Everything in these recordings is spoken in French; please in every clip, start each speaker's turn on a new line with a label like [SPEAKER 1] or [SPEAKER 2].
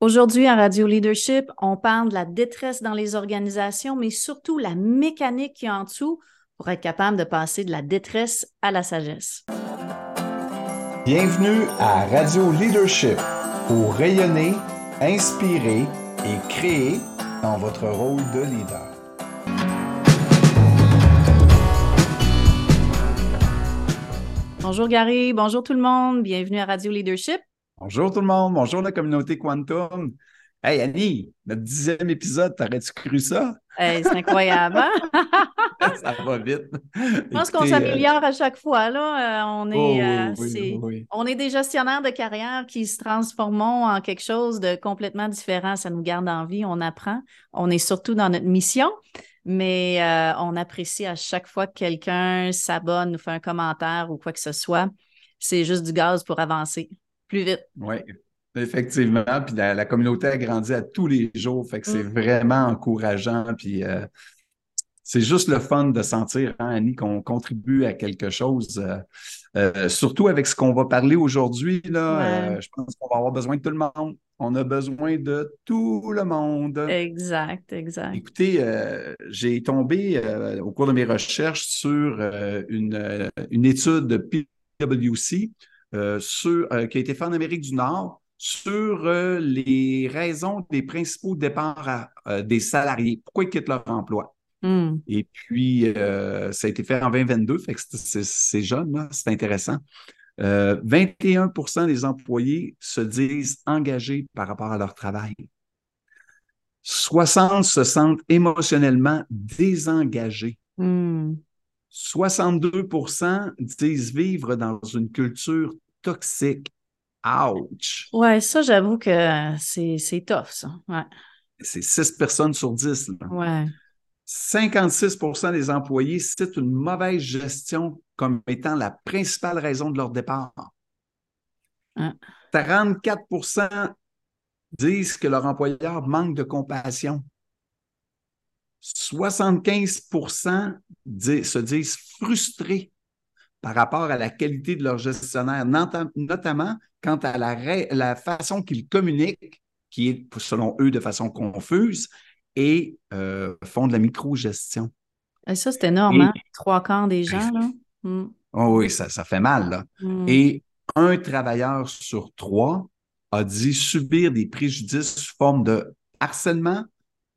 [SPEAKER 1] Aujourd'hui, à Radio Leadership, on parle de la détresse dans les organisations, mais surtout la mécanique qui est en dessous pour être capable de passer de la détresse à la sagesse.
[SPEAKER 2] Bienvenue à Radio Leadership pour rayonner, inspirer et créer dans votre rôle de leader.
[SPEAKER 1] Bonjour Gary, bonjour tout le monde, bienvenue à Radio Leadership.
[SPEAKER 2] Bonjour tout le monde, bonjour la communauté Quantum. Hey Annie, notre dixième épisode, t'aurais-tu cru ça?
[SPEAKER 1] c'est incroyable. Hein?
[SPEAKER 2] ça va vite.
[SPEAKER 1] Je pense qu'on s'améliore à chaque fois. Là. Euh, on, est, oh, euh, on est des gestionnaires de carrière qui se transforment en quelque chose de complètement différent. Ça nous garde en vie, on apprend. On est surtout dans notre mission, mais euh, on apprécie à chaque fois que quelqu'un s'abonne, nous fait un commentaire ou quoi que ce soit. C'est juste du gaz pour avancer plus vite.
[SPEAKER 2] Oui, effectivement. Puis la, communauté a grandi à tous les jours. Fait que c'est mm. vraiment encourageant. Puis euh, c'est juste le fun de sentir, hein, Annie, qu'on contribue à quelque chose. Euh, euh, surtout avec ce qu'on va parler aujourd'hui, là, je pense qu'on va avoir besoin de tout le monde. On a besoin de tout le monde.
[SPEAKER 1] Exact, exact.
[SPEAKER 2] Écoutez, j'ai tombé au cours de mes recherches sur une, une étude de PwC euh, euh, qui a été fait en Amérique du Nord sur euh, les raisons des principaux départs des salariés. Pourquoi ils quittent leur emploi? Hmm. Et puis, ça a été fait en 2022, fait que c'est jeune, c'est intéressant. 21% des employés se disent engagés par rapport à leur travail. 60 se sentent émotionnellement désengagés. Hmm. 62% disent vivre dans une culture toxique. Ouch!
[SPEAKER 1] Ouais, ça, j'avoue que c'est tough, ça. Ouais.
[SPEAKER 2] C'est 6 personnes sur 10.
[SPEAKER 1] Ouais.
[SPEAKER 2] 56% des employés citent une mauvaise gestion comme étant la principale raison de leur départ. 34% disent que leur employeur manque de compassion. 75% se disent frustrés par rapport à la qualité de leur gestionnaire, notamment quant à la, façon qu'ils communiquent, qui est selon eux de façon confuse, et euh, font de la micro-gestion.
[SPEAKER 1] Et ça, c'est énorme, hein? Trois quarts des gens, là?
[SPEAKER 2] Mm. Oh oui, ça, ça, fait mal, là. Mm. Et un travailleur sur trois a dit subir des préjudices sous forme de harcèlement,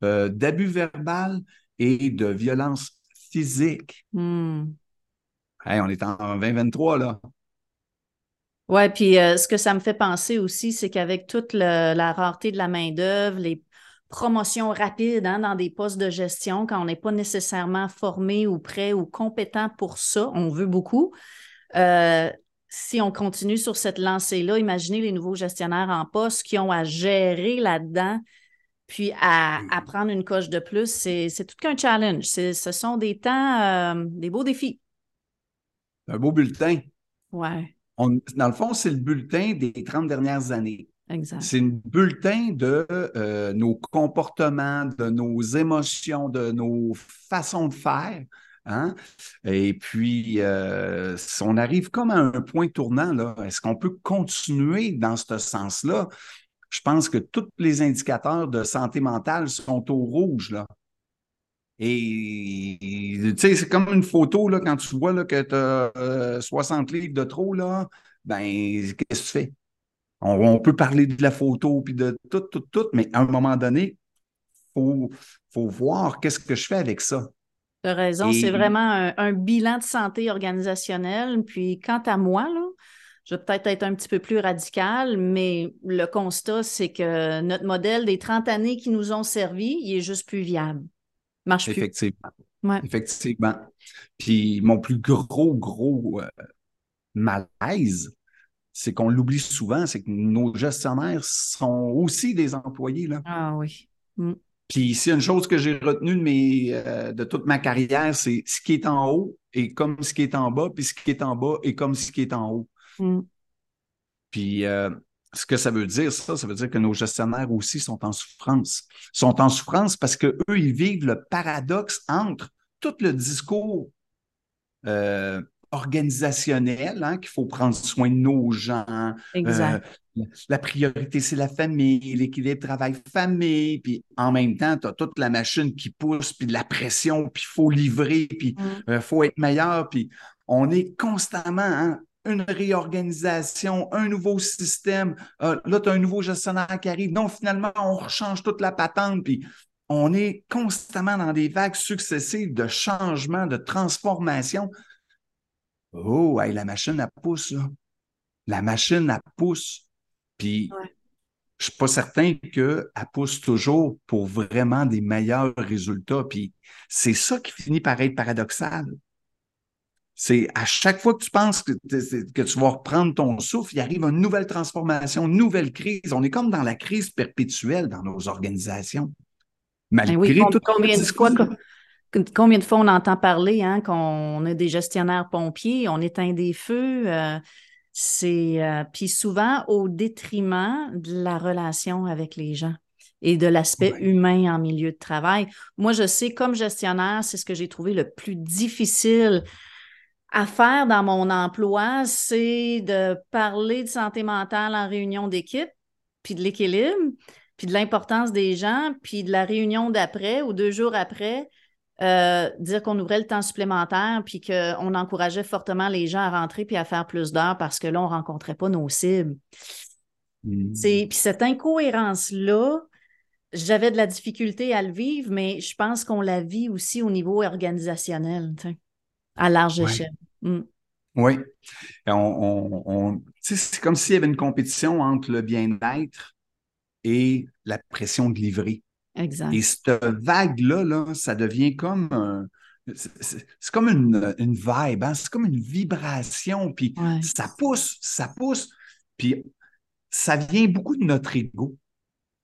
[SPEAKER 2] euh, d'abus verbal et de violence physique.
[SPEAKER 1] Hmm.
[SPEAKER 2] on est en 2023, là.
[SPEAKER 1] Oui, puis euh, ce que ça me fait penser aussi, c'est qu'avec toute la rareté de la main-d'œuvre, les promotions rapides hein, dans des postes de gestion, quand on n'est pas nécessairement formé ou prêt ou compétent pour ça, on veut beaucoup. Euh, si on continue sur cette lancée-là, imaginez les nouveaux gestionnaires en poste qui ont à gérer là-dedans puis à, prendre une coche de plus, c'est tout qu'un challenge. Ce sont des temps, euh, des beaux défis.
[SPEAKER 2] Un beau bulletin.
[SPEAKER 1] Ouais.
[SPEAKER 2] dans le fond, c'est le bulletin des 30 dernières années.
[SPEAKER 1] Exact.
[SPEAKER 2] C'est un bulletin de euh, nos comportements, de nos émotions, de nos façons de faire. Hein. Et puis, euh, on arrive comme à un point tournant. Est-ce qu'on peut continuer dans ce sens-là? Je pense que tous les indicateurs de santé mentale sont au rouge, là. Et tu sais, c'est comme une photo, là, quand tu vois là, que tu as 60 livres de trop, là, ben, qu'est-ce que tu fais? On, peut parler de la photo puis de tout, tout, tout, mais à un moment donné, il faut, faut, voir qu'est-ce que je fais avec ça.
[SPEAKER 1] Tu as raison, c'est vraiment un, un, bilan de santé organisationnelle. Puis quant à moi, là, je vais peut-être être un petit peu plus radical, mais le constat, c'est que notre modèle des 30 années qui nous ont servi, il est juste plus viable. Marche
[SPEAKER 2] Effectivement. Effectivement. Puis mon plus gros, gros euh, malaise, c'est qu'on l'oublie souvent, c'est que nos gestionnaires sont aussi des employés. Là.
[SPEAKER 1] Ah oui. Mm.
[SPEAKER 2] Puis c'est une chose que j'ai retenue de, mes, euh, de toute ma carrière, c'est ce qui est en haut est comme ce qui est en bas, puis ce qui est en bas est comme ce qui est en haut. Mm. Puis, euh, ce que ça veut dire, ça, ça veut dire que nos gestionnaires aussi sont en souffrance. sont en souffrance parce qu'eux, ils vivent le paradoxe entre tout le discours euh, organisationnel, hein, qu'il faut prendre soin de nos gens,
[SPEAKER 1] euh,
[SPEAKER 2] la priorité, c'est la famille, l'équilibre travail-famille, puis en même temps, tu as toute la machine qui pousse, puis de la pression, puis il faut livrer, puis il mm. faut être meilleur, puis on est constamment hein, une réorganisation, un nouveau système. Euh, là, tu as un nouveau gestionnaire qui arrive. Non, finalement, on rechange toute la patente, puis on est constamment dans des vagues successives de changements, de transformations. Oh, la machine, elle pousse, là. La machine, elle pousse. Puis, je ne suis pas certain qu'elle pousse toujours pour vraiment des meilleurs résultats. Puis, c'est ça qui finit par être paradoxal. C'est à chaque fois que tu penses que, que, tu vas reprendre ton souffle, il arrive une nouvelle transformation, une nouvelle crise. On est comme dans la crise perpétuelle dans nos organisations.
[SPEAKER 1] Malgré ben tout combien de fois combien de fois on entend parler hein, qu'on a des gestionnaires pompiers, on éteint des feux. Euh, c'est euh, puis souvent au détriment de la relation avec les gens et de l'aspect humain en milieu de travail. Moi, je sais, comme gestionnaire, c'est ce que j'ai trouvé le plus difficile à faire dans mon emploi, c'est de parler de santé mentale en réunion d'équipe, puis de l'équilibre, puis de l'importance des gens, puis de la réunion d'après ou deux jours après, euh, dire qu'on ouvrait le temps supplémentaire, puis qu'on encourageait fortement les gens à rentrer puis à faire plus d'heures parce que là, on ne rencontrait pas nos cibles. Mmh. Puis cette incohérence-là, j'avais de la difficulté à le vivre, mais je pense qu'on la vit aussi au niveau organisationnel à large échelle. Mm.
[SPEAKER 2] Oui. On, c'est comme s'il y avait une compétition entre le bien-être et la pression de livrer.
[SPEAKER 1] Exact.
[SPEAKER 2] Et cette vague-là, là, ça devient comme c'est comme une, une vibe, hein? c'est comme une vibration, puis ça pousse, ça pousse, puis ça vient beaucoup de notre ego.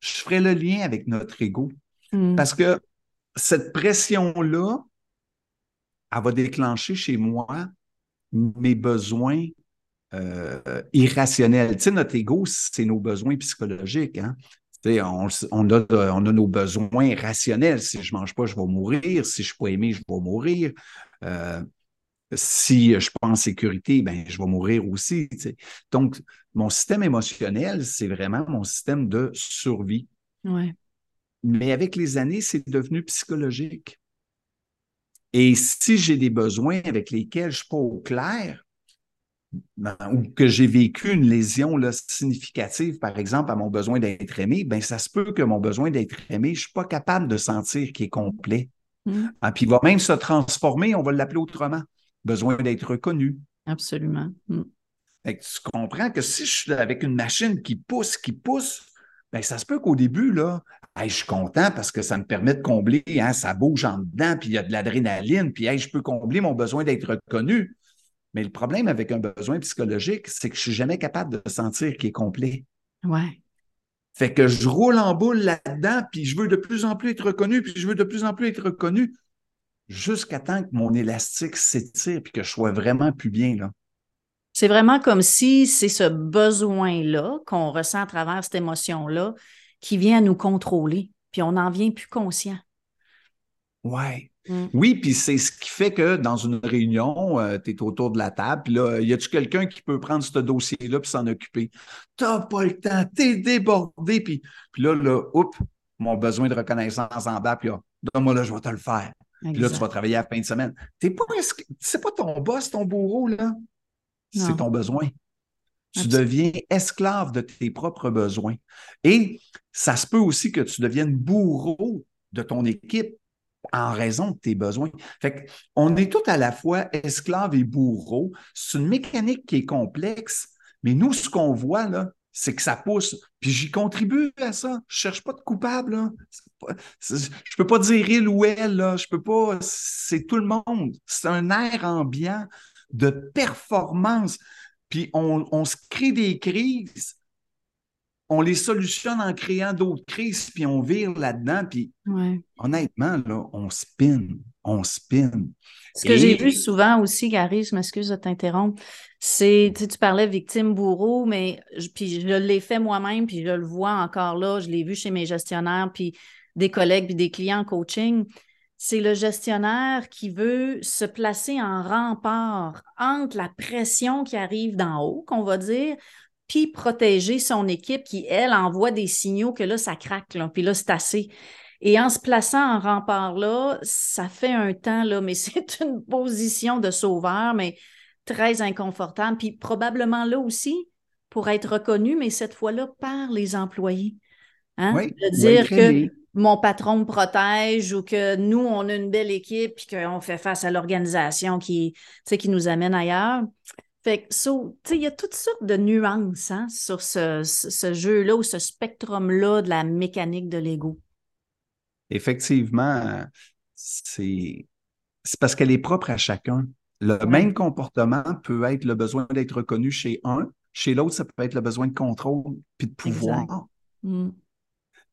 [SPEAKER 2] Je ferai le lien avec notre ego. Mm. Parce que cette pression-là, elle va déclencher chez moi mes besoins euh, irrationnels. Tu sais, notre ego, c'est nos besoins psychologiques. Hein? On, on, a, on, a, nos besoins rationnels. Si je ne mange pas, je vais mourir. Si je ne suis pas aimé, je vais mourir. Euh, si je ne suis pas en sécurité, ben, je vais mourir aussi. Donc, mon système émotionnel, c'est vraiment mon système de survie.
[SPEAKER 1] Ouais.
[SPEAKER 2] Mais avec les années, c'est devenu psychologique. Et si j'ai des besoins avec lesquels je ne suis pas au clair, ou que j'ai vécu une lésion là, significative, par exemple, à mon besoin d'être aimé, ben, ça se peut que mon besoin d'être aimé, je ne suis pas capable de sentir qu'il est complet. Mm. Ah, puis il va même se transformer, on va l'appeler autrement. Besoin d'être reconnu.
[SPEAKER 1] Absolument. Mm.
[SPEAKER 2] tu comprends que si je suis avec une machine qui pousse, qui pousse, ben, ça se peut qu'au début, là, je suis content parce que ça me permet de combler, hein, ça bouge en dedans, puis il y a de l'adrénaline, puis je peux combler mon besoin d'être reconnu. Mais le problème avec un besoin psychologique, c'est que je ne suis jamais capable de sentir qu'il est complet.
[SPEAKER 1] Ouais.
[SPEAKER 2] Fait que je roule en boule là-dedans, puis je veux de plus en plus être reconnu, puis je veux de plus en plus être reconnu, jusqu'à temps que mon élastique s'étire, puis que je sois vraiment plus bien. Là.
[SPEAKER 1] C'est vraiment comme si c'est ce besoin-là qu'on ressent à travers cette émotion-là qui vient nous contrôler, puis on n'en vient plus conscient.
[SPEAKER 2] Ouais. Mm. Oui, puis c'est ce qui fait que dans une réunion, euh, tu es autour de la table, puis là, y a-tu quelqu'un qui peut prendre ce dossier-là puis s'en occuper? T'as pas le temps, t'es débordé, puis, puis là, là, oups, mon besoin de reconnaissance en bas, puis là, donne-moi là, je vais te le faire. Puis là, tu vas travailler à la fin de semaine. T'es pas, c'est pas ton boss, ton bourreau, là? C'est ton besoin. Tu deviens esclave de tes propres besoins. Et ça se peut aussi que tu deviennes bourreau de ton équipe en raison de tes besoins. Fait on est tout à la fois esclave et bourreau. C'est une mécanique qui est complexe, mais nous, ce qu'on voit, là, c'est que ça pousse. Puis j'y contribue à ça. Je cherche pas de coupable. Je ne peux pas dire il ou elle. Là. Je peux pas. C'est tout le monde. C'est un air ambiant de performance puis on, se crée des crises, on les solutionne en créant d'autres crises, puis on vire là-dedans, puis honnêtement, là, on spin, on spin.
[SPEAKER 1] Ce que j'ai vu souvent aussi, Gary, je m'excuse de t'interrompre, c'est, tu, tu parlais victime-bourreau, mais puis je l'ai fait moi-même, puis je le vois encore là, je l'ai vu chez mes gestionnaires, puis des collègues, puis des clients en coaching c'est le gestionnaire qui veut se placer en rempart entre la pression qui arrive d'en haut, qu'on va dire, puis protéger son équipe qui, elle, envoie des signaux que là, ça craque, là, puis là, c'est assez. Et en se plaçant en rempart là, ça fait un temps, là, mais c'est une position de sauveur, mais très inconfortable. Puis probablement là aussi, pour être reconnu, mais cette fois-là par les employés. Hein? de dire que mon patron me protège ou que nous, on a une belle équipe et qu'on fait face à l'organisation qui, qui nous amène ailleurs. Fait que, il y a toutes sortes de nuances hein, sur ce, ce jeu-là ou ce spectrum-là de la mécanique de l'ego.
[SPEAKER 2] Effectivement, c'est parce qu'elle est propre à chacun. Le même comportement peut être le besoin d'être reconnu chez un, chez l'autre, ça peut être le besoin de contrôle puis de pouvoir. Mm.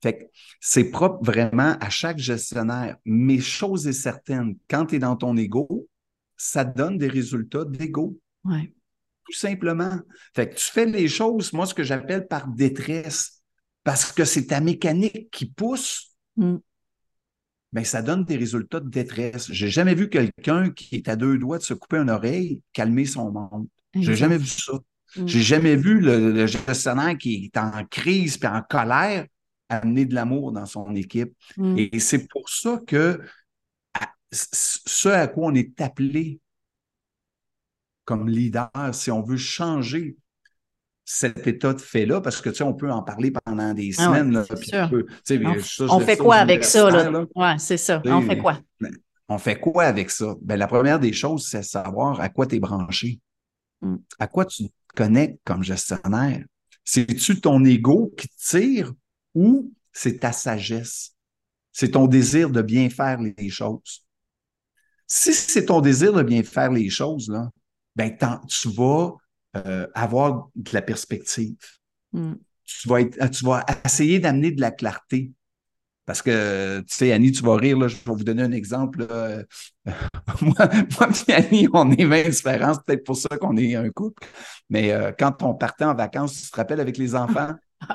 [SPEAKER 2] Fait que c'est propre vraiment à chaque gestionnaire. Mais chose est certaine, quand tu es dans ton ego, ça donne des résultats d'ego.
[SPEAKER 1] Ouais.
[SPEAKER 2] Tout simplement. Fait que tu fais les choses, moi, ce que j'appelle par détresse, parce que c'est ta mécanique qui pousse. Mm. Ben, ça donne des résultats de détresse. J'ai jamais vu quelqu'un qui est à deux doigts de se couper une oreille calmer son monde. J'ai jamais vu ça. Mm. J'ai jamais vu le, gestionnaire qui est en crise et en colère amener de l'amour dans son équipe. Mm. Et c'est pour ça que ce à quoi on est appelé comme leader, si on veut changer cet état de fait-là, parce que tu sais, on peut en parler pendant des ah semaines.
[SPEAKER 1] on, fait quoi avec ça? Là? Oui, c'est ça. On fait quoi?
[SPEAKER 2] On fait quoi avec ça? Ben, la première des choses, c'est savoir à quoi tu es branché. Mm. À quoi tu te connectes comme gestionnaire? C'est-tu ton ego qui te tire ou c'est ta sagesse? C'est ton désir de bien faire les choses. Si c'est ton désir de bien faire les choses, là, ben, tu vas euh, avoir de la perspective. Hmm. Tu, vas être, tu vas essayer d'amener de la clarté. Parce que, tu sais, Annie, tu vas rire, là, je vais vous donner un exemple. moi, moi et Annie, on est 20 différences, peut-être pour ça qu'on est un couple. Mais euh, quand on partait en vacances, tu te rappelles avec les enfants?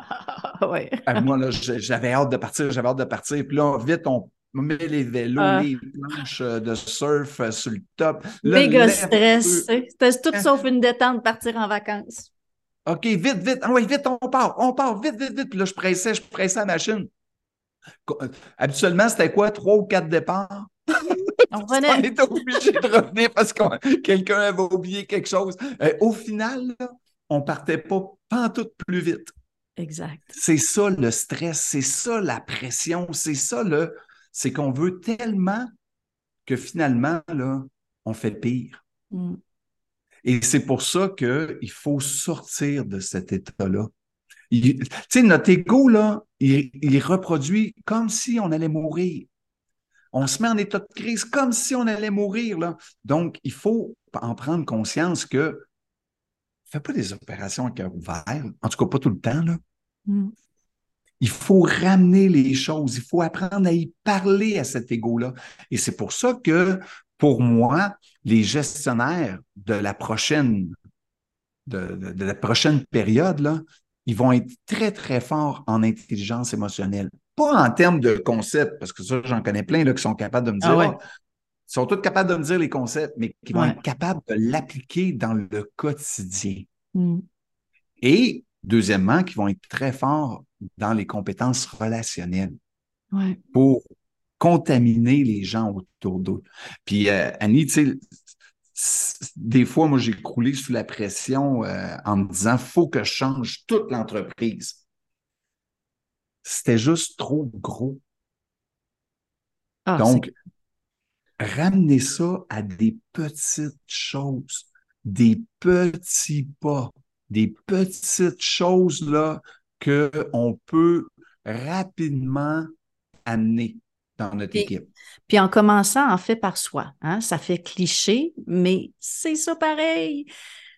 [SPEAKER 2] Euh, moi, là, j'avais hâte de partir, j'avais hâte de partir. Puis là, vite, on met les vélos, ah. les planches de surf sur le top.
[SPEAKER 1] Méga stress. C'était tout sauf une détente de partir en vacances.
[SPEAKER 2] OK, vite, vite. Ah oui, vite, on part, on part, vite, vite, vite. Puis là, je pressais, je pressais la machine. Euh, habituellement, c'était quoi? Trois ou quatre départs?
[SPEAKER 1] On, on
[SPEAKER 2] était obligé de revenir parce que quelqu'un avait oublié quelque chose. Euh, au final, on partait pas, tout plus vite.
[SPEAKER 1] Exact.
[SPEAKER 2] C'est ça le stress, c'est ça la pression, c'est ça le. C'est qu'on veut tellement que finalement, là, on fait pire. Mm. Et c'est pour ça qu'il faut sortir de cet état-là. Tu sais, notre ego, là, il, reproduit comme si on allait mourir. On se met en état de crise comme si on allait mourir. Là. Donc, il faut en prendre conscience que fais pas des opérations à cœur ouvert, en tout cas pas tout le temps. Là. Mm. Il faut ramener les choses, il faut apprendre à y parler à cet ego-là. Et c'est pour ça que, pour moi, les gestionnaires de la prochaine, de, la prochaine période, là, ils vont être très, très forts en intelligence émotionnelle. Pas en termes de concepts, parce que ça, j'en connais plein là, qui sont capables de me dire, ah ils sont tous capables de me dire les concepts, mais qui vont être capables de l'appliquer dans le quotidien. Mm. Et Deuxièmement, qui vont être très forts dans les compétences relationnelles pour contaminer les gens autour d'eux. Puis euh, Annie, tu sais, des fois, moi, j'ai croulé sous la pression euh, en me disant, faut que je change toute l'entreprise. C'était juste trop gros. Ah, Donc, ramener ça à des petites choses, des petits pas des petites choses là qu'on peut rapidement amener dans notre équipe.
[SPEAKER 1] Puis en commençant, en fait, par soi. Hein? Ça fait cliché, mais c'est ça pareil.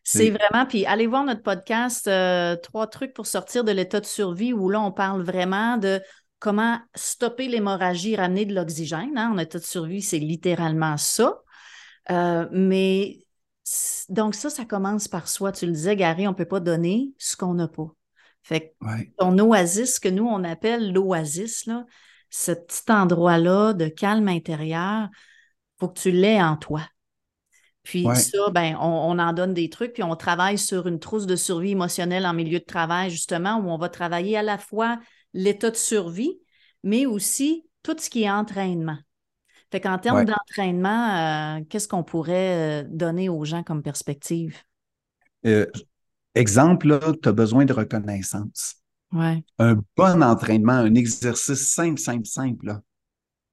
[SPEAKER 1] C'est vraiment, puis allez voir notre podcast euh, Trois trucs pour sortir de l'état de survie où là, on parle vraiment de comment stopper l'hémorragie, ramener de l'oxygène. Hein? En état de survie, c'est littéralement ça. Euh, mais donc, ça, ça commence par soi. Tu le disais, Gary, on ne peut pas donner ce qu'on n'a pas. Fait que ton oasis, que nous, on appelle l'oasis, là, ce petit endroit-là de calme intérieur, il faut que tu l'aies en toi. Puis ça, ben, on, en donne des trucs, puis on travaille sur une trousse de survie émotionnelle en milieu de travail, justement, où on va travailler à la fois l'état de survie, mais aussi tout ce qui est entraînement. Fait qu'en termes d'entraînement, euh, qu'est-ce qu'on pourrait euh, donner aux gens comme perspective?
[SPEAKER 2] Euh, exemple, tu as besoin de reconnaissance.
[SPEAKER 1] Ouais.
[SPEAKER 2] Un bon entraînement, un exercice simple, simple, simple,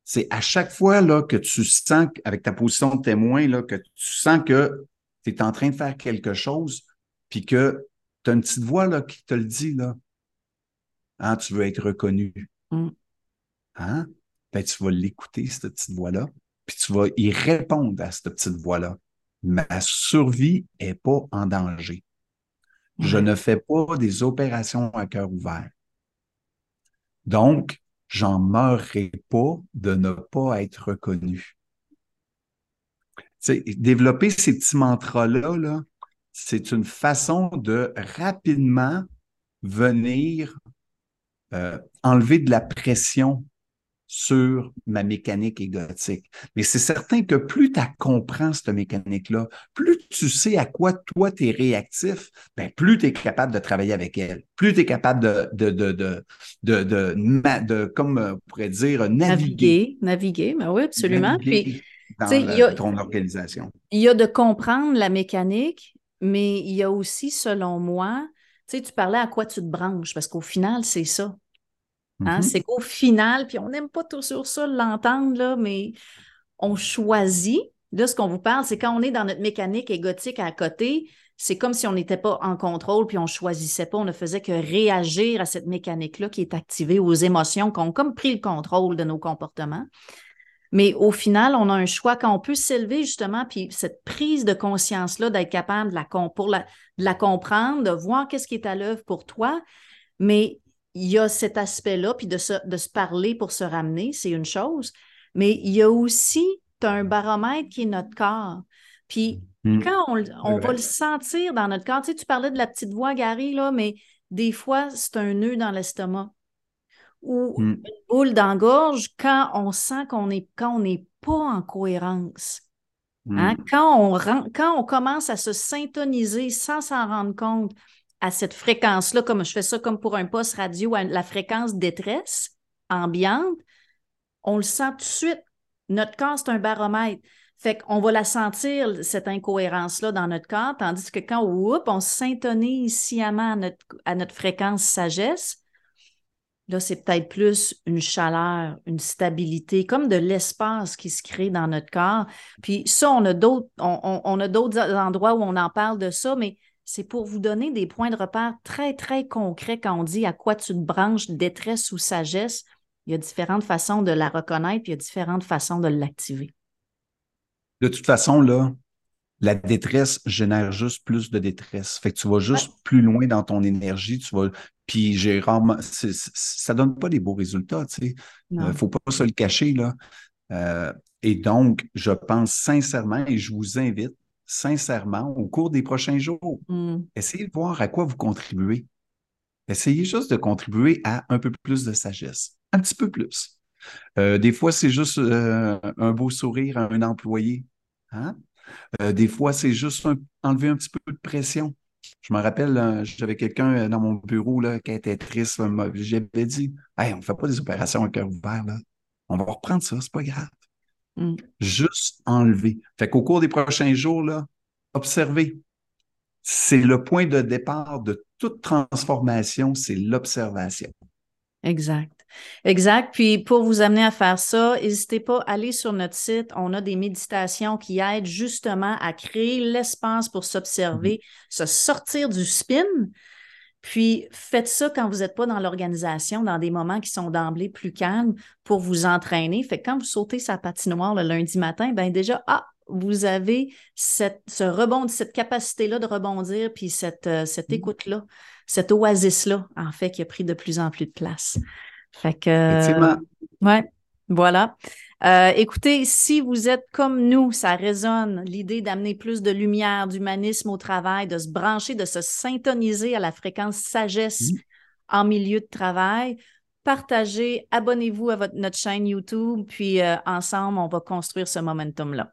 [SPEAKER 2] c'est à chaque fois là, que tu sens, avec ta position de témoin, là, que tu sens que tu es en train de faire quelque chose, puis que tu as une petite voix là, qui te le dit, là. Hein, tu veux être reconnu.
[SPEAKER 1] Mm.
[SPEAKER 2] Hein? Ben, tu vas l'écouter, cette petite voix-là, puis tu vas y répondre à cette petite voix-là. Ma survie est pas en danger. Je ne fais pas des opérations à cœur ouvert. Donc, j'en mourrai pas de ne pas être reconnu. développer ces petits mantras-là, -là, c'est une façon de rapidement venir euh, enlever de la pression sur ma mécanique égotique. Mais c'est certain que plus tu comprends cette mécanique-là, plus tu sais à quoi toi tu es réactif, ben plus tu es capable de travailler avec elle, plus tu es capable de, de, de, de, de, de, comme on pourrait dire, naviguer.
[SPEAKER 1] Naviguer, ben oui, absolument. Puis,
[SPEAKER 2] dans ton organisation.
[SPEAKER 1] Il y a de comprendre la mécanique, mais il y a aussi, selon moi, tu sais, tu parlais à quoi tu te branches, parce qu'au final, c'est ça. Hein, mm-hmm. C'est qu'au final, puis on n'aime pas toujours ça l'entendre, mais on choisit. Là, ce qu'on vous parle, c'est quand on est dans notre mécanique égotique à côté, c'est comme si on n'était pas en contrôle, puis on ne choisissait pas, on ne faisait que réagir à cette mécanique-là qui est activée, aux émotions, qui ont comme pris le contrôle de nos comportements. Mais au final, on a un choix quand on peut s'élever justement, puis cette prise de conscience-là, d'être capable de la, pour la, de la comprendre, de voir qu'est-ce qui est à l'œuvre pour toi. Mais il y a cet aspect-là, puis de se, de se parler pour se ramener, c'est une chose. Mais il y a aussi un baromètre qui est notre corps. Puis hmm. quand on, va le sentir dans notre corps, tu sais, tu parlais de la petite voix, Gary, là, mais des fois, c'est un nœud dans l'estomac ou hmm. une boule dans la gorge quand on sent qu'on est, quand on n'est pas en cohérence. Hein? Hmm. Quand, on, quand on commence à se syntoniser sans s'en rendre compte à cette fréquence-là, comme je fais ça comme pour un poste radio, à la fréquence détresse ambiante, on le sent tout de suite. Notre corps, c'est un baromètre. Fait qu'on va la sentir, cette incohérence-là, dans notre corps, tandis que quand on s'intonise sciemment à notre, à notre fréquence sagesse, là, c'est peut-être plus une chaleur, une stabilité, comme de l'espace qui se crée dans notre corps. Puis ça, on a d'autres, on, on a d'autres endroits où on en parle de ça, mais c'est pour vous donner des points de repère très, très concrets quand on dit à quoi tu te branches, détresse ou sagesse. Il y a différentes façons de la reconnaître, puis il y a différentes façons de l'activer.
[SPEAKER 2] De toute façon, là, la détresse génère juste plus de détresse. Fait que tu vas juste plus loin dans ton énergie, tu vas. Puis j'ai rarement. Ça donne pas des beaux résultats, tu sais. Il ne faut pas se le cacher, là. Euh, et donc, je pense sincèrement, et je vous invite sincèrement au cours des prochains jours.
[SPEAKER 1] Mm.
[SPEAKER 2] Essayez de voir à quoi vous contribuez. Essayez juste de contribuer à un peu plus de sagesse, un petit peu plus. Euh, des fois, c'est juste euh, un beau sourire à un employé. Hein? Euh, des fois, c'est juste enlever un petit peu de pression. Je me rappelle, j'avais quelqu'un dans mon bureau là, qui était triste. J'avais dit hey, on ne fait pas des opérations à cœur ouvert. Là. On va reprendre ça, c'est pas grave.
[SPEAKER 1] Mm.
[SPEAKER 2] Juste enlever. Fait qu'au cours des prochains jours, là, observez. C'est le point de départ de toute transformation, c'est l'observation.
[SPEAKER 1] Exact. Exact. Puis pour vous amener à faire ça, n'hésitez pas à aller sur notre site. On a des méditations qui aident justement à créer l'espace pour s'observer, mm-hmm. se sortir du spin, puis faites ça quand vous n'êtes pas dans l'organisation, dans des moments qui sont d'emblée plus calmes pour vous entraîner. Fait que quand vous sautez sa patinoire le lundi matin, ben déjà, ah, vous avez cette, ce rebond, cette capacité-là de rebondir, puis cette, euh, cette mmh. écoute-là, cette oasis-là, en fait, qui a pris de plus en plus de place. Fait que. Euh, ouais, voilà. Euh, écoutez, si vous êtes comme nous, ça résonne l'idée d'amener plus de lumière, d'humanisme au travail, de se brancher, de se syntoniser à la fréquence sagesse mmh. en milieu de travail. Partagez, abonnez-vous à votre, notre chaîne YouTube, puis euh, ensemble, on va construire ce momentum-là.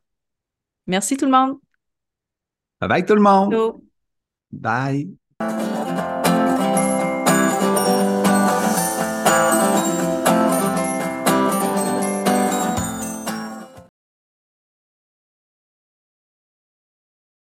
[SPEAKER 1] Merci tout le monde.
[SPEAKER 2] Bye bye tout le monde. Bye.